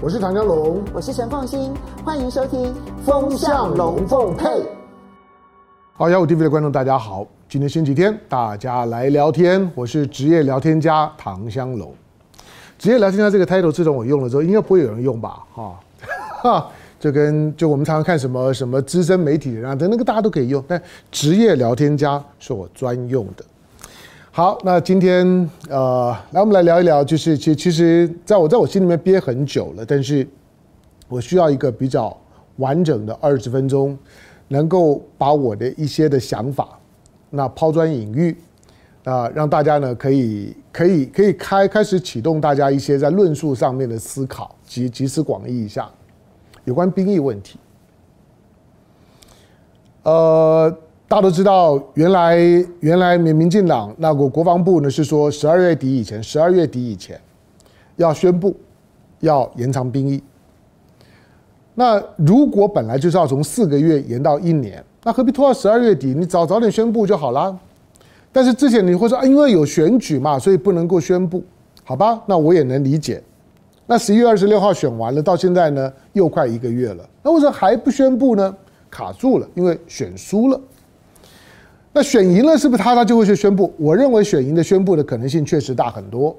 我是唐江龙，我是陈凤欣，欢迎收听《风向龙凤配》。好，雅虎 TV 的观众大家好，今天星期天，大家来聊天。我是职业聊天家唐香龙。职业聊天家这个 title 自从我用了之后，应该不会有人用吧？哈，哈，就跟就我们常常看什么什么资深媒体人啊，等那个大家都可以用，但职业聊天家是我专用的。好，那今天呃，来我们来聊一聊，就是其其实在我在我心里面憋很久了，但是我需要一个比较完整的二十分钟，能够把我的一些的想法，那抛砖引玉，啊、让大家呢可以可以可以开开始启动大家一些在论述上面的思考，集集思广益一下，有关兵役问题，呃。大家都知道，原来原来民民进党那个国防部呢是说十二月底以前，十二月底以前要宣布要延长兵役。那如果本来就是要从四个月延到一年，那何必拖到十二月底？你早早点宣布就好了。但是之前你会说啊，因为有选举嘛，所以不能够宣布，好吧？那我也能理解。那十一月二十六号选完了，到现在呢又快一个月了，那为什么还不宣布呢？卡住了，因为选输了。那选赢了是不是他他就会去宣布？我认为选赢的宣布的可能性确实大很多，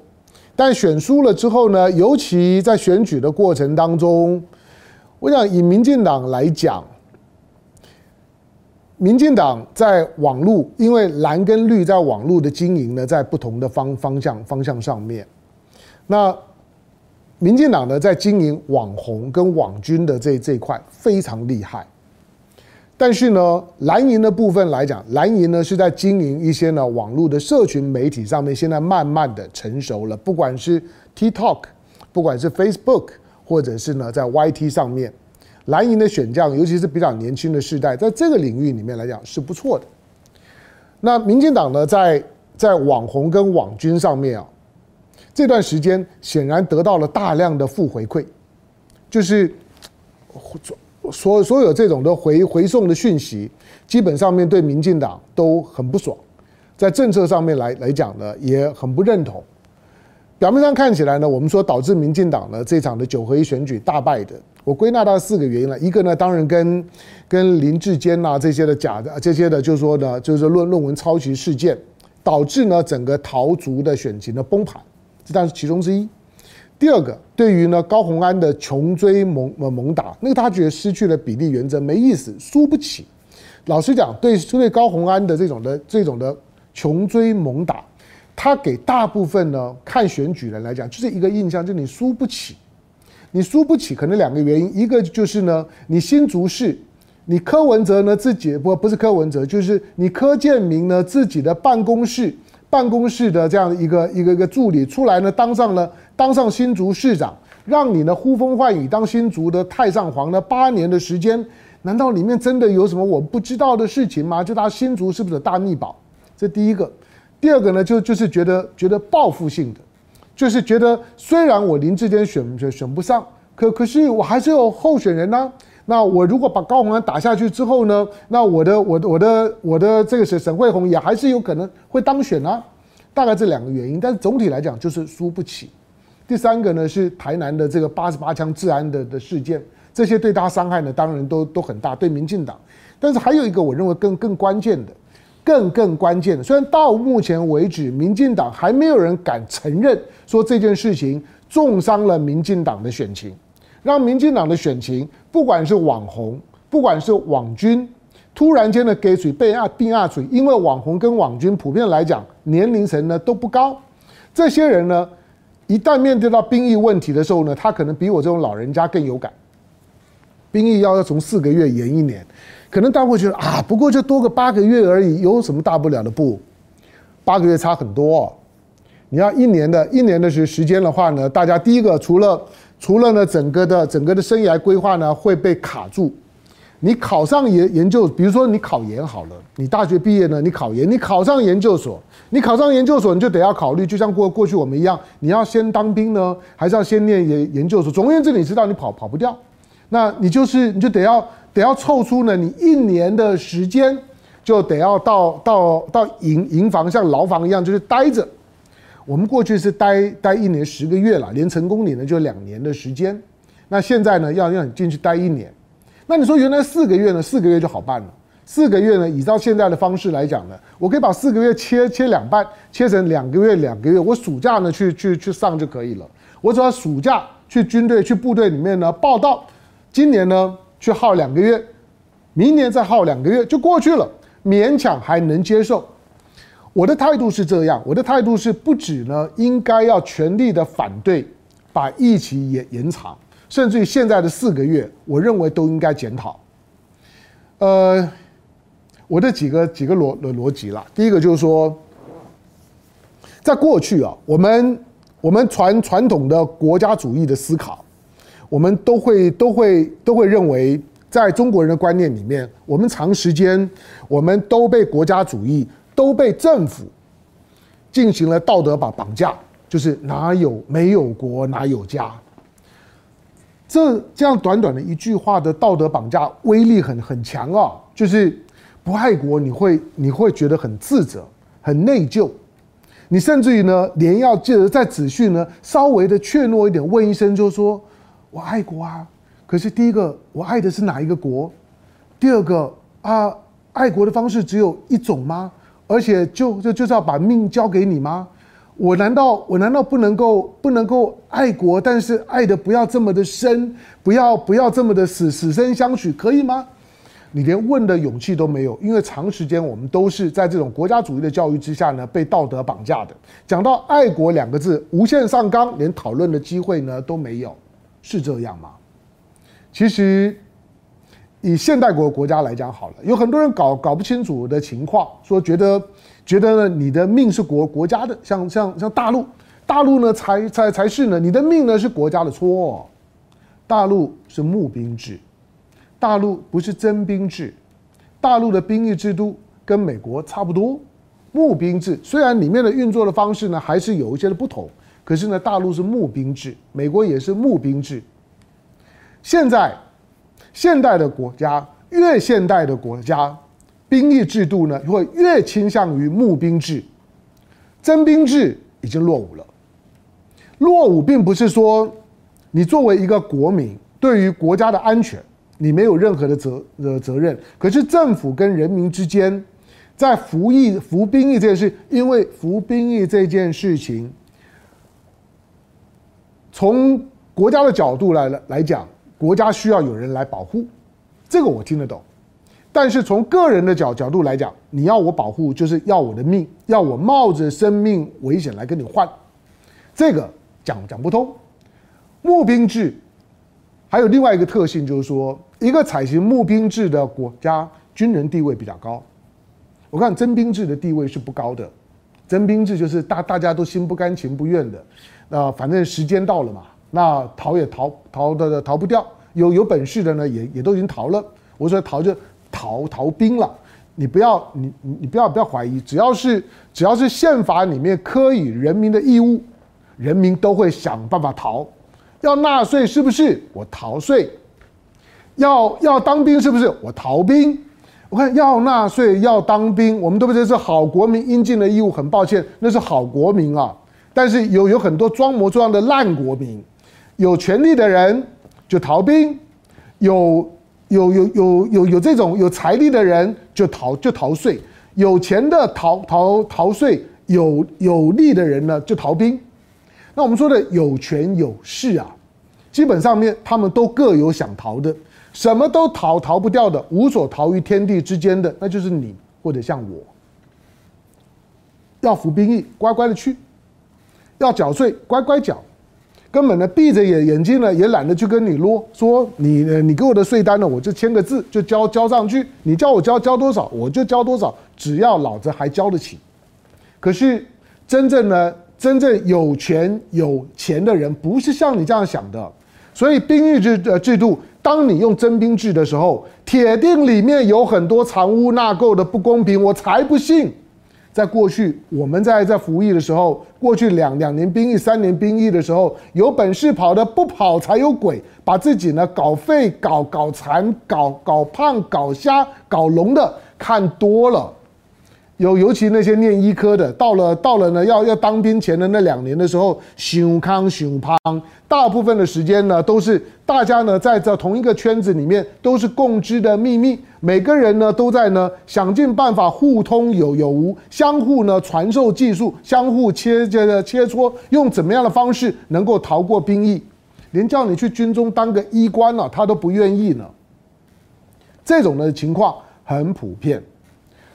但选输了之后呢？尤其在选举的过程当中，我想以民进党来讲，民进党在网络，因为蓝跟绿在网络的经营呢，在不同的方方向方向上面，那民进党呢在经营网红跟网军的这这一块非常厉害。但是呢，蓝营的部分来讲，蓝营呢是在经营一些呢网络的社群媒体上面，现在慢慢的成熟了。不管是 TikTok，不管是 Facebook，或者是呢在 YT 上面，蓝营的选将，尤其是比较年轻的世代，在这个领域里面来讲是不错的。那民进党呢，在在网红跟网军上面啊，这段时间显然得到了大量的负回馈，就是。所所有这种的回回送的讯息，基本上面对民进党都很不爽，在政策上面来来讲呢，也很不认同。表面上看起来呢，我们说导致民进党呢这场的九合一选举大败的，我归纳到四个原因了。一个呢，当然跟跟林志坚呐这些的假的这些的，就是说呢，就是论论文抄袭事件，导致呢整个桃竹的选情的崩盘，这当然是其中之一。第二个，对于呢高虹安的穷追猛猛打，那个他觉得失去了比例原则，没意思，输不起。老实讲，对对高虹安的这种的这种的穷追猛打，他给大部分呢看选举人来讲，就是一个印象，就是你输不起。你输不起，可能两个原因，一个就是呢，你新竹市，你柯文哲呢自己不不是柯文哲，就是你柯建铭呢自己的办公室办公室的这样一个一个一个助理出来呢当上了。当上新竹市长，让你呢呼风唤雨当新竹的太上皇呢八年的时间，难道里面真的有什么我不知道的事情吗？就他新竹是不是大秘宝？这第一个，第二个呢就就是觉得觉得报复性的，就是觉得虽然我林志坚选选选不上，可可是我还是有候选人呢、那我如果把高虹安打下去之后呢，那我的我的我的我的这个是沈慧虹也还是有可能会当选啊。大概这两个原因，但是总体来讲就是输不起。第三个呢是台南的这个八十八枪治安的的事件，这些对他伤害呢当然都都很大，对民进党。但是还有一个我认为更更关键的，更更关键的，虽然到目前为止民进党还没有人敢承认说这件事情重伤了民进党的选情，让民进党的选情不管是网红，不管是网军，突然间的给水被压定压水，因为网红跟网军普遍来讲年龄层呢都不高，这些人呢。一旦面对到兵役问题的时候呢，他可能比我这种老人家更有感。兵役要要从四个月延一年，可能大家会觉得啊，不过就多个八个月而已，有什么大不了的？不，八个月差很多。你要一年的一年的时时间的话呢，大家第一个除了除了呢整个的整个的生涯规划呢会被卡住。你考上研研究，比如说你考研好了，你大学毕业呢，你考研，你考上研究所，你考上研究所，你就得要考虑，就像过过去我们一样，你要先当兵呢，还是要先念研研究所？总而言之，你知道你跑跑不掉，那你就是你就得要得要凑出呢，你一年的时间就得要到到到营营房，像牢房一样，就是待着。我们过去是待待一年十个月了，连成功岭呢就两年的时间。那现在呢，要让你进去待一年。那你说原来四个月呢？四个月就好办了。四个月呢，依照现在的方式来讲呢，我可以把四个月切切两半，切成两个月两个月。我暑假呢去去去上就可以了。我只要暑假去军队去部队里面呢报到，今年呢去耗两个月，明年再耗两个月就过去了，勉强还能接受。我的态度是这样，我的态度是不止呢应该要全力的反对把疫情延延长，甚至于现在的四个月，我认为都应该检讨。呃。我的几个几个逻逻逻辑啦，第一个就是说，在过去啊，我们我们传传统的国家主义的思考，我们都会都会都会认为，在中国人的观念里面，我们长时间我们都被国家主义都被政府进行了道德绑绑架，就是哪有没有国哪有家，这这样短短的一句话的道德绑架威力很很强啊，就是。不爱国，你会你会觉得很自责、很内疚，你甚至于呢，连要记得在子训呢，稍微的怯懦一点，问一声，就说：“我爱国啊。”可是第一个，我爱的是哪一个国？第二个啊，爱国的方式只有一种吗？而且就就就是要把命交给你吗？我难道我难道不能够不能够爱国，但是爱的不要这么的深，不要不要这么的死死生相许，可以吗？你连问的勇气都没有，因为长时间我们都是在这种国家主义的教育之下呢，被道德绑架的。讲到爱国两个字，无限上纲，连讨论的机会呢都没有，是这样吗？其实，以现代国国家来讲好了，有很多人搞搞不清楚的情况，说觉得觉得呢你的命是国国家的，像像像大陆，大陆呢才才才是呢，你的命呢是国家的错，大陆是募兵制。大陆不是征兵制，大陆的兵役制度跟美国差不多，募兵制。虽然里面的运作的方式呢还是有一些的不同，可是呢，大陆是募兵制，美国也是募兵制。现在，现代的国家越现代的国家，兵役制度呢会越倾向于募兵制，征兵制已经落伍了。落伍并不是说你作为一个国民对于国家的安全。你没有任何的责的责任，可是政府跟人民之间，在服役服兵役这件事，因为服兵役这件事情，从国家的角度来来讲，国家需要有人来保护，这个我听得懂。但是从个人的角角度来讲，你要我保护，就是要我的命，要我冒着生命危险来跟你换，这个讲讲不通。募兵制还有另外一个特性，就是说。一个采行募兵制的国家，军人地位比较高。我看征兵制的地位是不高的，征兵制就是大大家都心不甘情不愿的，那反正时间到了嘛，那逃也逃逃的逃不掉，有有本事的呢也也都已经逃了。我说逃就逃逃兵了，你不要你你不要不要怀疑，只要是只要是宪法里面科以人民的义务，人民都会想办法逃。要纳税是不是？我逃税。要要当兵是不是？我逃兵。我看要纳税要当兵，我们都不觉得是好国民应尽的义务。很抱歉，那是好国民啊。但是有有很多装模作样的烂国民，有权力的人就逃兵，有有有有有有这种有财力的人就逃就逃税，有钱的逃逃逃税，有有力的人呢就逃兵。那我们说的有权有势啊，基本上面他们都各有想逃的。什么都逃逃不掉的，无所逃于天地之间的，那就是你或者像我。要服兵役，乖乖的去；要缴税，乖乖缴。根本呢，闭着眼眼睛呢，也懒得去跟你啰说你你给我的税单呢，我就签个字就交交上去。你叫我交交多少，我就交多少，只要老子还交得起。可是真正呢，真正有权有钱的人，不是像你这样想的。所以兵役制的制度。当你用征兵制的时候，铁定里面有很多藏污纳垢的不公平，我才不信。在过去，我们在在服役的时候，过去两两年兵役、三年兵役的时候，有本事跑的不跑才有鬼，把自己呢搞废、搞搞残、搞搞胖、搞瞎、搞聋的看多了。尤尤其那些念医科的，到了到了呢，要要当兵前的那两年的时候，熊康熊胖，大部分的时间呢，都是大家呢在这同一个圈子里面，都是共知的秘密，每个人呢都在呢想尽办法互通有有无，相互呢传授技术，相互切这个切磋，用怎么样的方式能够逃过兵役，连叫你去军中当个医官了，他都不愿意呢。这种的情况很普遍。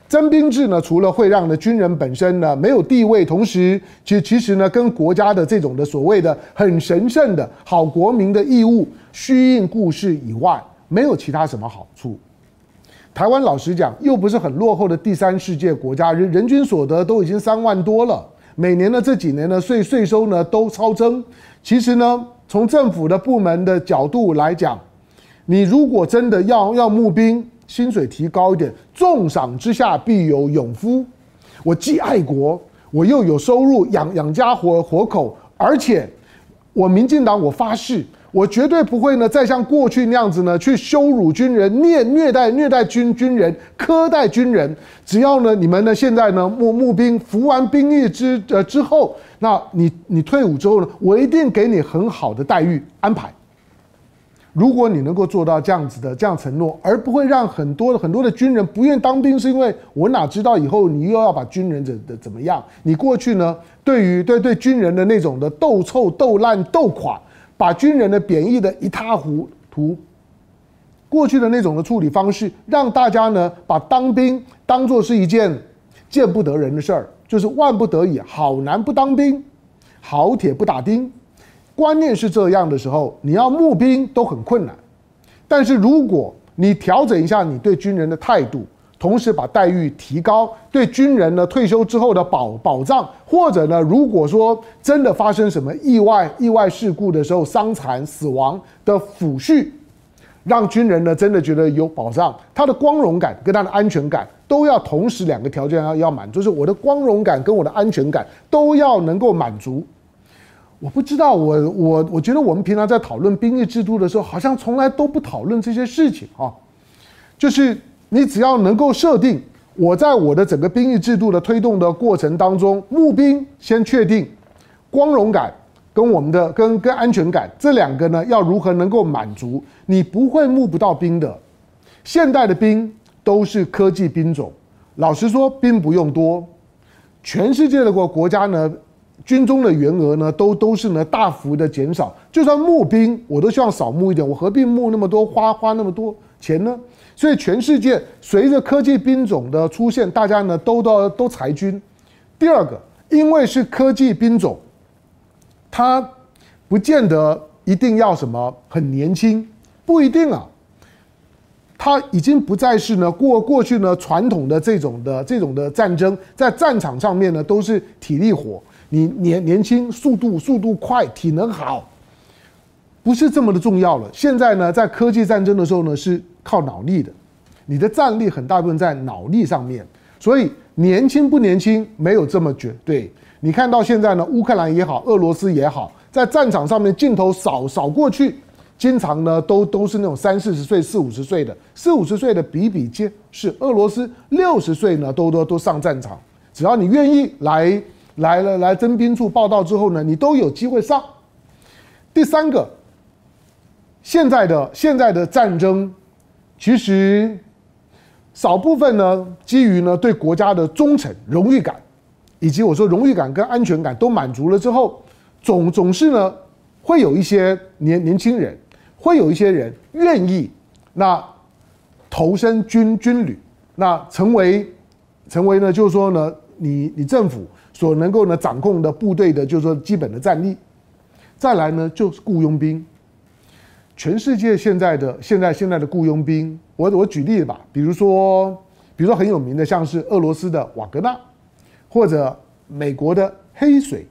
征兵制呢，除了会让呢军人本身呢没有地位，同时其其实呢跟国家的这种的所谓的很神圣的好国民的义务虚应故事以外，没有其他什么好处。台湾老实讲，又不是很落后的第三世界国家，人人均所得都已经三万多了，每年呢这几年呢税税收呢都超增。其实呢，从政府的部门的角度来讲，你如果真的要要募兵，薪水提高一点，重赏之下必有勇夫。我既爱国，我又有收入养养家活活口，而且我民进党我发誓，我绝对不会呢再像过去那样子呢去羞辱军人、虐虐待虐待军军人、苛待军人。只要呢你们呢现在呢募募兵服完兵役之呃之后，那你你退伍之后呢，我一定给你很好的待遇安排。如果你能够做到这样子的这样承诺，而不会让很多的很多的军人不愿当兵，是因为我哪知道以后你又要把军人怎怎么样？你过去呢，对于对对军人的那种的斗臭、斗烂、斗垮，把军人的贬义的一塌糊涂，过去的那种的处理方式，让大家呢把当兵当做是一件见不得人的事儿，就是万不得已，好男不当兵，好铁不打钉。观念是这样的时候，你要募兵都很困难。但是如果你调整一下你对军人的态度，同时把待遇提高，对军人呢退休之后的保保障，或者呢，如果说真的发生什么意外、意外事故的时候，伤残、死亡的抚恤，让军人呢真的觉得有保障，他的光荣感跟他的安全感都要同时两个条件要要满足，就是我的光荣感跟我的安全感都要能够满足。我不知道，我我我觉得我们平常在讨论兵役制度的时候，好像从来都不讨论这些事情啊。就是你只要能够设定，我在我的整个兵役制度的推动的过程当中，募兵先确定光荣感跟我们的跟跟安全感这两个呢，要如何能够满足？你不会募不到兵的。现代的兵都是科技兵种，老实说，兵不用多，全世界的国国家呢。军中的员额呢，都都是呢大幅的减少。就算募兵，我都希望少募一点。我何必募那么多，花花那么多钱呢？所以全世界随着科技兵种的出现，大家呢都都都裁军。第二个，因为是科技兵种，它不见得一定要什么很年轻，不一定啊。它已经不再是呢过过去呢传统的这种的这种的战争，在战场上面呢都是体力活。你年年轻，速度速度快，体能好，不是这么的重要了。现在呢，在科技战争的时候呢，是靠脑力的，你的战力很大部分在脑力上面。所以年轻不年轻没有这么绝对。你看到现在呢，乌克兰也好，俄罗斯也好，在战场上面镜头扫扫过去，经常呢都都是那种三四十岁、四五十岁的，四五十岁的比比皆是。俄罗斯六十岁呢都都都上战场，只要你愿意来。来了，来征兵处报到之后呢，你都有机会上。第三个，现在的现在的战争，其实少部分呢，基于呢对国家的忠诚、荣誉感，以及我说荣誉感跟安全感都满足了之后，总总是呢会有一些年年轻人，会有一些人愿意那投身军军旅，那成为成为呢就是说呢，你你政府。所能够呢掌控的部队的，就是说基本的战力，再来呢就是雇佣兵。全世界现在的现在现在的雇佣兵，我我举例吧，比如说比如说很有名的，像是俄罗斯的瓦格纳，或者美国的黑水。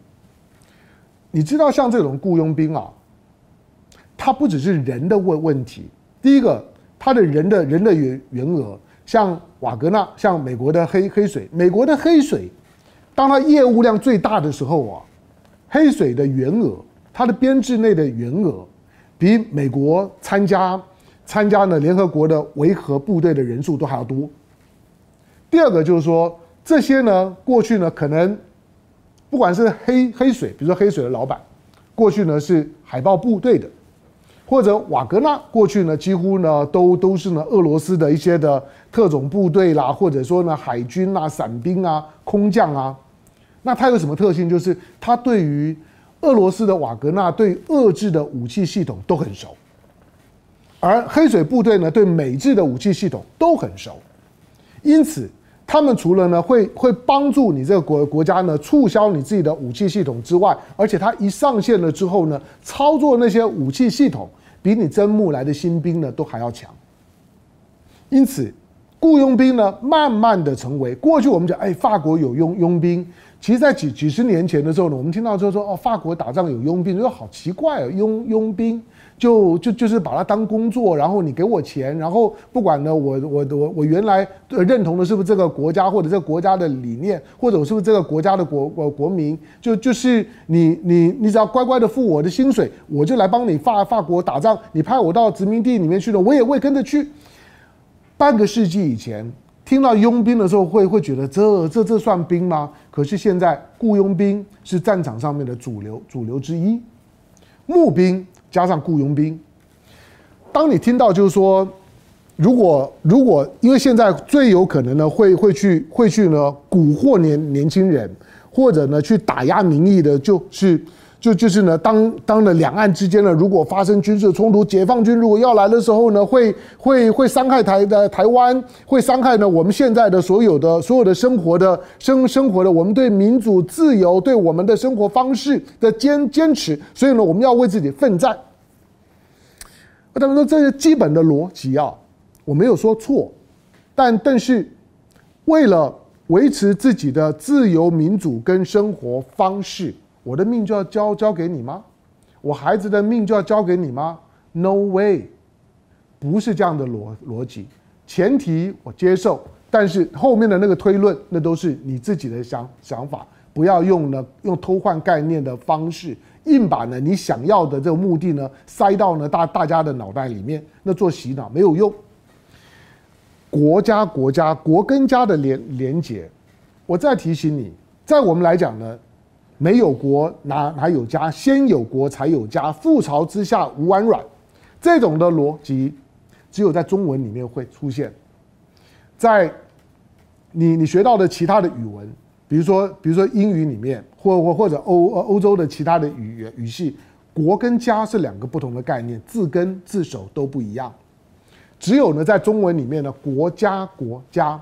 你知道像这种雇佣兵啊，它不只是人的问问题，第一个，他的人的人的员员额，像瓦格纳，像美国的黑黑水，美国的黑水。当他业务量最大的时候啊，黑水的员额，他的编制内的员额，比美国参加参加呢联合国的维和部队的人数都还要多。第二个就是说，这些呢，过去呢，可能不管是黑黑水，比如说黑水的老板，过去呢是海豹部队的，或者瓦格纳，过去呢几乎呢都都是呢俄罗斯的一些的特种部队啦，或者说呢海军啊、伞兵啊、空降啊。那它有什么特性？就是它对于俄罗斯的瓦格纳对俄制的武器系统都很熟，而黑水部队呢对美制的武器系统都很熟，因此。他们除了呢会会帮助你这个国国家呢促销你自己的武器系统之外，而且他一上线了之后呢，操作那些武器系统比你征募来的新兵呢都还要强。因此，雇佣兵呢慢慢的成为过去我们讲哎法国有佣佣兵，其实在几几十年前的时候呢，我们听到之后说哦法国打仗有佣兵，就好奇怪啊佣佣兵。就就就是把它当工作，然后你给我钱，然后不管呢，我我我我原来认同的是不是这个国家或者这个国家的理念，或者我是不是这个国家的国国国民，就就是你你你只要乖乖的付我的薪水，我就来帮你法法国打仗。你派我到殖民地里面去了，我也会跟着去。半个世纪以前听到佣兵的时候，会会觉得这这这算兵吗？可是现在雇佣兵是战场上面的主流主流之一，募兵。加上雇佣兵，当你听到就是说，如果如果因为现在最有可能呢会会去会去呢蛊惑年年轻人，或者呢去打压民意的，就是就就是呢当当了两岸之间呢如果发生军事冲突，解放军如果要来的时候呢，会会会伤害台的台湾，会伤害呢我们现在的所有的所有的生活的生生活的我们对民主自由对我们的生活方式的坚坚持，所以呢我们要为自己奋战。他们说这些基本的逻辑啊，我没有说错，但但是为了维持自己的自由民主跟生活方式，我的命就要交交给你吗？我孩子的命就要交给你吗？No way，不是这样的逻逻辑。前提我接受，但是后面的那个推论，那都是你自己的想想法，不要用呢用偷换概念的方式。硬把呢你想要的这个目的呢塞到呢大大家的脑袋里面，那做洗脑没有用。国家国家国跟家的连连结，我再提醒你，在我们来讲呢，没有国哪哪有家，先有国才有家，覆巢之下无完卵，这种的逻辑只有在中文里面会出现，在你你学到的其他的语文。比如说，比如说英语里面，或或或者欧欧洲的其他的语言语系，国跟家是两个不同的概念，字根字首都不一样。只有呢，在中文里面呢，国家国家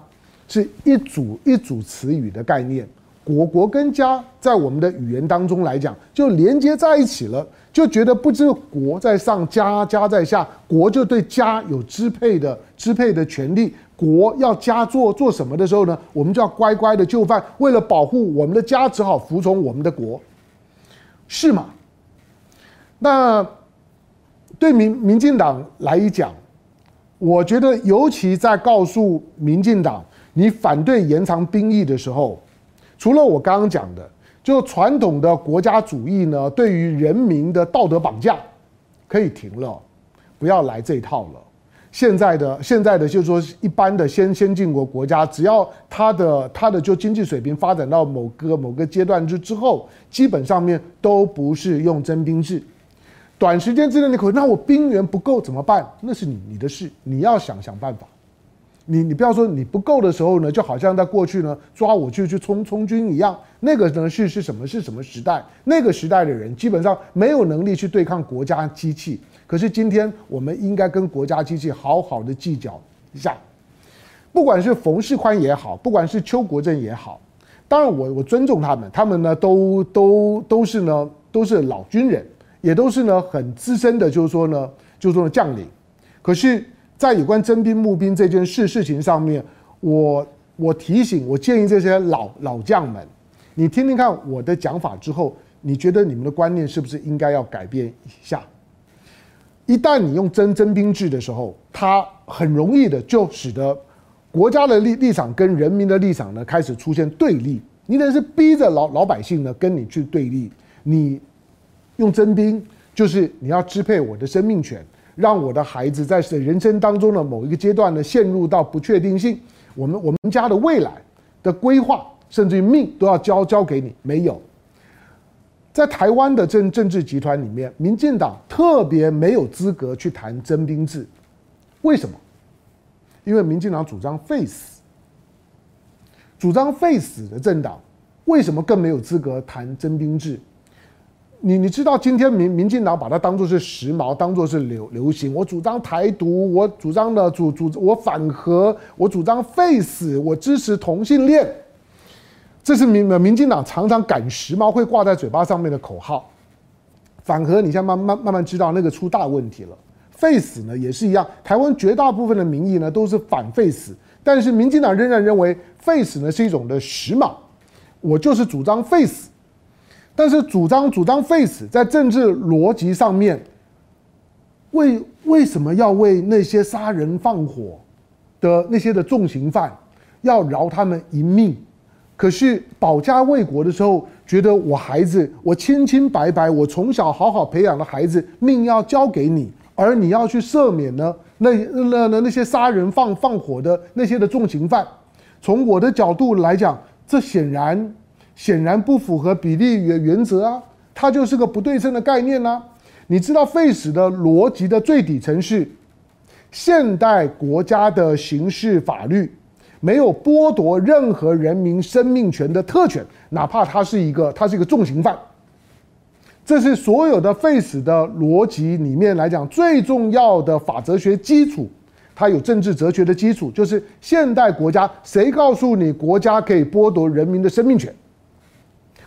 是一组一组词语的概念，国国跟家在我们的语言当中来讲，就连接在一起了，就觉得不知国在上，家家在下，国就对家有支配的支配的权利。国要家做做什么的时候呢，我们就要乖乖的就范。为了保护我们的家，只好服从我们的国，是吗？那对民民进党来讲，我觉得尤其在告诉民进党你反对延长兵役的时候，除了我刚刚讲的，就传统的国家主义呢，对于人民的道德绑架可以停了，不要来这一套了。现在的现在的就是说，一般的先先进国国家，只要他的他的就经济水平发展到某个某个阶段之之后，基本上面都不是用征兵制。短时间之内你可那我兵源不够怎么办？那是你你的事，你要想想办法。你你不要说你不够的时候呢，就好像在过去呢抓我去去充充军一样。那个呢是是什么是什么时代？那个时代的人基本上没有能力去对抗国家机器。可是今天，我们应该跟国家机器好好的计较一下。不管是冯世宽也好，不管是邱国正也好，当然我我尊重他们，他们呢都都都是呢都是老军人，也都是呢很资深的，就是说呢就是说将领。可是，在有关征兵募兵这件事事情上面，我我提醒我建议这些老老将们，你听听看我的讲法之后，你觉得你们的观念是不是应该要改变一下？一旦你用征征兵制的时候，它很容易的就使得国家的立立场跟人民的立场呢开始出现对立。你等是逼着老老百姓呢跟你去对立。你用征兵就是你要支配我的生命权，让我的孩子在人生当中的某一个阶段呢陷入到不确定性。我们我们家的未来的规划，甚至于命都要交交给你，没有。在台湾的政政治集团里面，民进党特别没有资格去谈征兵制，为什么？因为民进党主张废死，主张废死的政党，为什么更没有资格谈征兵制？你你知道，今天民民进党把它当作是时髦，当作是流流行。我主张台独，我主张的主主我反核，我主张废死，我支持同性恋。这是民民进党常常赶时髦会挂在嘴巴上面的口号，反核你现在慢慢慢慢知道那个出大问题了。废死呢也是一样，台湾绝大部分的民意呢都是反废死，但是民进党仍然认为废死呢是一种的时髦，我就是主张废死，但是主张主张废死在政治逻辑上面，为为什么要为那些杀人放火的那些的重刑犯要饶他们一命？可是保家卫国的时候，觉得我孩子，我清清白白，我从小好好培养的孩子，命要交给你，而你要去赦免呢？那那那那些杀人放放火的那些的重刑犯，从我的角度来讲，这显然显然不符合比例原原则啊，它就是个不对称的概念啊。你知道废死的逻辑的最底层是现代国家的刑事法律。没有剥夺任何人民生命权的特权，哪怕他是一个他是一个重刑犯。这是所有的废死的逻辑里面来讲最重要的法哲学基础，它有政治哲学的基础，就是现代国家谁告诉你国家可以剥夺人民的生命权？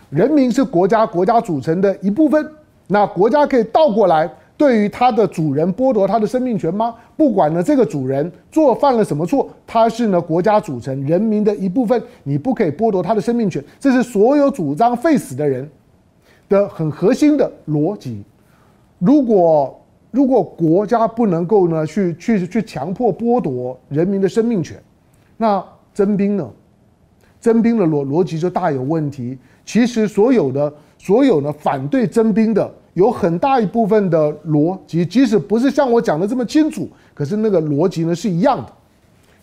人民是国家国家组成的一部分，那国家可以倒过来。对于他的主人剥夺他的生命权吗？不管呢，这个主人做犯了什么错，他是呢国家组成人民的一部分，你不可以剥夺他的生命权。这是所有主张废死的人的很核心的逻辑。如果如果国家不能够呢去去去强迫剥夺人民的生命权，那征兵呢？征兵的逻逻辑就大有问题。其实所有的所有呢反对征兵的。有很大一部分的逻辑，即使不是像我讲的这么清楚，可是那个逻辑呢是一样的，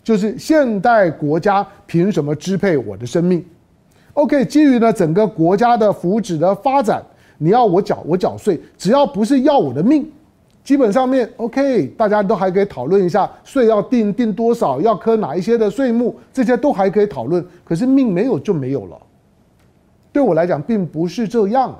就是现代国家凭什么支配我的生命？OK，基于呢整个国家的福祉的发展，你要我缴我缴税，只要不是要我的命，基本上面 OK，大家都还可以讨论一下税要定定多少，要课哪一些的税目，这些都还可以讨论。可是命没有就没有了，对我来讲并不是这样。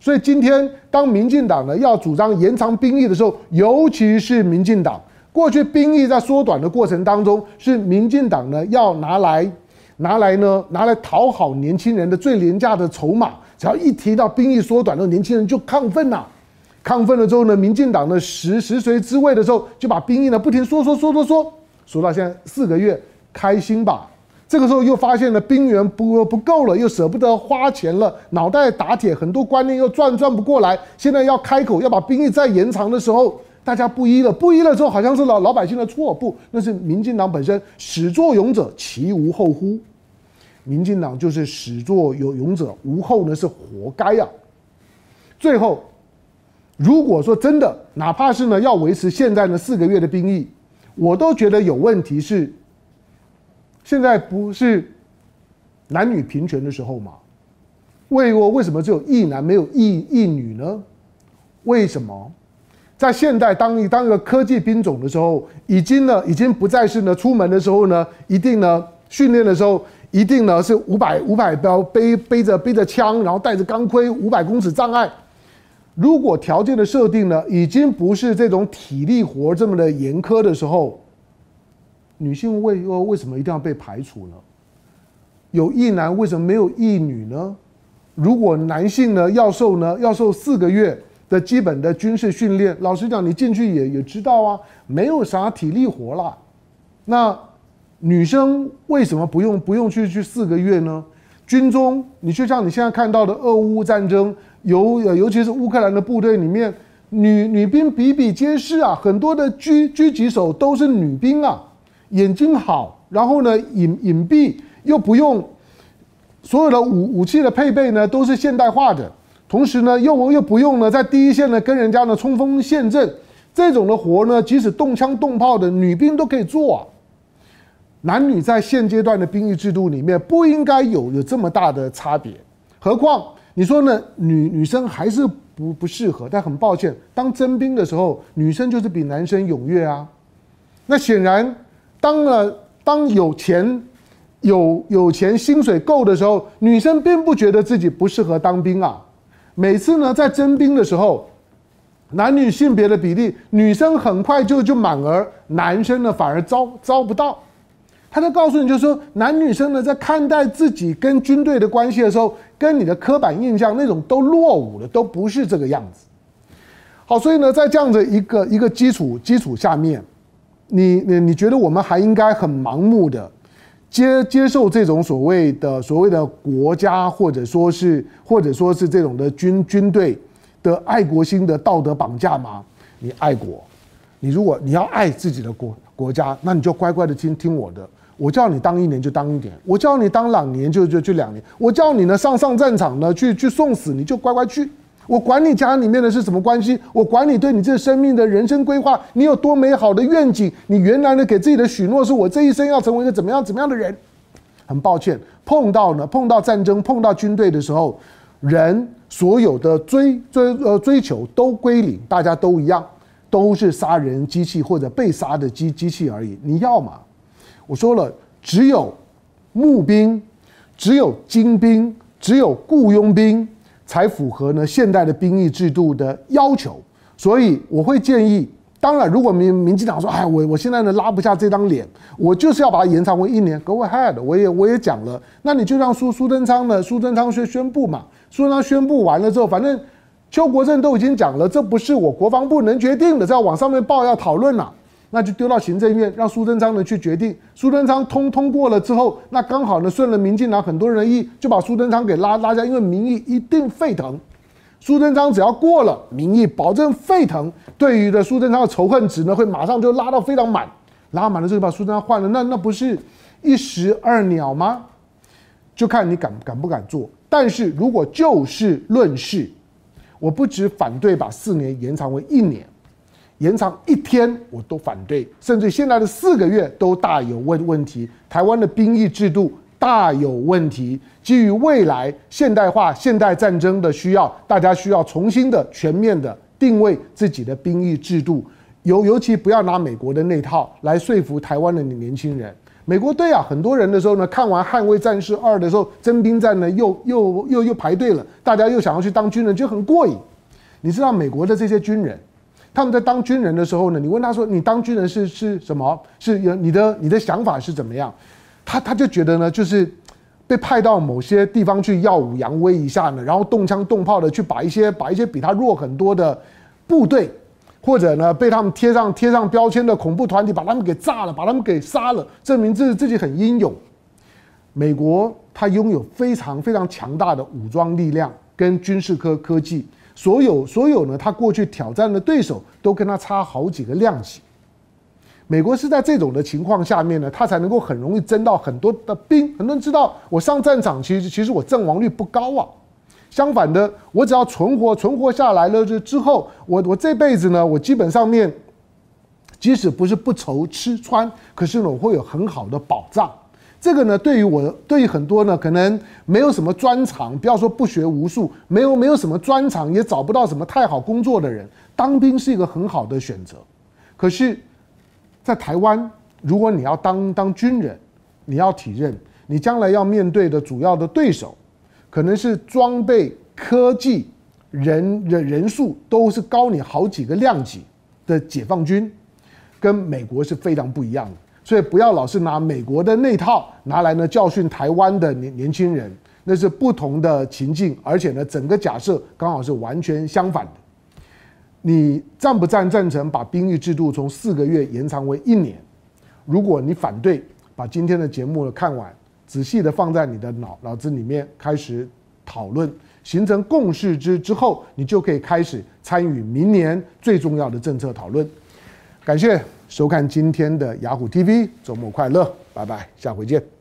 所以今天，当民进党呢要主张延长兵役的时候，尤其是民进党，过去兵役在缩短的过程当中，是民进党呢要拿来拿来呢拿来讨好年轻人的最廉价的筹码。只要一提到兵役缩短，那年轻人就亢奋呐，亢奋了之后呢，民进党呢食食髓知味的时候，就把兵役呢不停缩缩缩缩缩，缩到现在四个月，开心吧。这个时候又发现了兵源不不够了，又舍不得花钱了，脑袋打铁，很多观念又转转不过来。现在要开口要把兵役再延长的时候，大家不依了，不依了之后，好像是老老百姓的错，不，那是民进党本身始作俑者，其无后乎？民进党就是始作俑俑者，无后呢是活该呀、啊。最后，如果说真的，哪怕是呢要维持现在的四个月的兵役，我都觉得有问题是。现在不是男女平权的时候吗？为我为什么只有一男没有一一女呢？为什么在现代当一当一个科技兵种的时候，已经呢已经不再是呢出门的时候呢，一定呢训练的时候一定呢是五百五百标背背着背着枪，然后带着钢盔五百公尺障碍。如果条件的设定呢已经不是这种体力活这么的严苛的时候。女性为为什么一定要被排除呢？有一男为什么没有一女呢？如果男性呢要受呢要受四个月的基本的军事训练，老实讲，你进去也也知道啊，没有啥体力活啦。那女生为什么不用不用去去四个月呢？军中，你就像你现在看到的俄乌战争，尤尤其是乌克兰的部队里面，女女兵比比皆是啊，很多的狙狙击手都是女兵啊。眼睛好，然后呢，隐隐蔽又不用所有的武武器的配备呢，都是现代化的。同时呢，又又不用呢，在第一线呢跟人家呢冲锋陷阵，这种的活呢，即使动枪动炮的女兵都可以做啊。男女在现阶段的兵役制度里面不应该有有这么大的差别。何况你说呢？女女生还是不不适合。但很抱歉，当征兵的时候，女生就是比男生踊跃啊。那显然，当了当有钱有有钱薪水够的时候，女生并不觉得自己不适合当兵啊。每次呢，在征兵的时候，男女性别的比例，女生很快就就满额，男生呢反而招招不到。他就告诉你，就是说男女生呢在看待自己跟军队的关系的时候，跟你的刻板印象那种都落伍了，都不是这个样子。好，所以呢，在这样的一个一个基础基础下面，你你你觉得我们还应该很盲目的接接受这种所谓的所谓的国家或者说是或者说是这种的军军队的爱国心的道德绑架吗？你爱国，你如果你要爱自己的国国家，那你就乖乖的听听我的。我叫你当一年就当一年，我叫你当两年就就就两年，我叫你呢上上战场呢去去送死，你就乖乖去。我管你家里面的是什么关系，我管你对你这生命的人生规划，你有多美好的愿景，你原来呢给自己的许诺是我这一生要成为一个怎么样怎么样的人。很抱歉，碰到呢碰到战争碰到军队的时候，人所有的追追呃追求都归零，大家都一样，都是杀人机器或者被杀的机机器而已。你要吗？我说了，只有募兵，只有精兵，只有雇佣兵，才符合呢现代的兵役制度的要求。所以我会建议，当然，如果民民进党说，哎，我我现在呢拉不下这张脸，我就是要把它延长为一年，Go ahead，我也我也讲了，那你就让苏苏贞昌呢，苏贞昌宣宣布嘛，苏贞昌宣布完了之后，反正邱国正都已经讲了，这不是我国防部能决定的，这要往上面报要讨论了。那就丢到行政院，让苏贞昌呢去决定。苏贞昌通通过了之后，那刚好呢顺了民进党很多人的意，就把苏贞昌给拉拉下，因为民意一定沸腾。苏贞昌只要过了，民意保证沸腾。对于的苏贞昌的仇恨值呢，会马上就拉到非常满，拉满了之后把苏贞昌换了，那那不是一石二鸟吗？就看你敢敢不敢做。但是如果就事论事，我不只反对把四年延长为一年。延长一天我都反对，甚至现在的四个月都大有问问题。台湾的兵役制度大有问题，基于未来现代化、现代战争的需要，大家需要重新的、全面的定位自己的兵役制度。尤尤其不要拿美国的那套来说服台湾的年轻人。美国队啊，很多人的时候呢，看完《捍卫战士二》的时候，征兵站呢又又又又排队了，大家又想要去当军人，就很过瘾。你知道美国的这些军人？他们在当军人的时候呢，你问他说：“你当军人是是什么？是有你的你的想法是怎么样？”他他就觉得呢，就是被派到某些地方去耀武扬威一下呢，然后动枪动炮的去把一些把一些比他弱很多的部队，或者呢被他们贴上贴上标签的恐怖团体，把他们给炸了，把他们给杀了，证明自自己很英勇。美国他拥有非常非常强大的武装力量跟军事科科技。所有所有呢，他过去挑战的对手都跟他差好几个量级。美国是在这种的情况下面呢，他才能够很容易征到很多的兵。很多人知道，我上战场其实其实我阵亡率不高啊。相反的，我只要存活存活下来了之之后，我我这辈子呢，我基本上面即使不是不愁吃穿，可是呢，我会有很好的保障。这个呢，对于我，对于很多呢，可能没有什么专长，不要说不学无术，没有没有什么专长，也找不到什么太好工作的人，当兵是一个很好的选择。可是，在台湾，如果你要当当军人，你要体认，你将来要面对的主要的对手，可能是装备、科技、人人人数都是高你好几个量级的解放军，跟美国是非常不一样的。所以不要老是拿美国的那套拿来呢教训台湾的年年轻人，那是不同的情境，而且呢整个假设刚好是完全相反的。你赞不赞赞成把兵役制度从四个月延长为一年？如果你反对，把今天的节目看完，仔细的放在你的脑脑子里面开始讨论，形成共识之之后，你就可以开始参与明年最重要的政策讨论。感谢。收看今天的雅虎 TV，周末快乐，拜拜，下回见。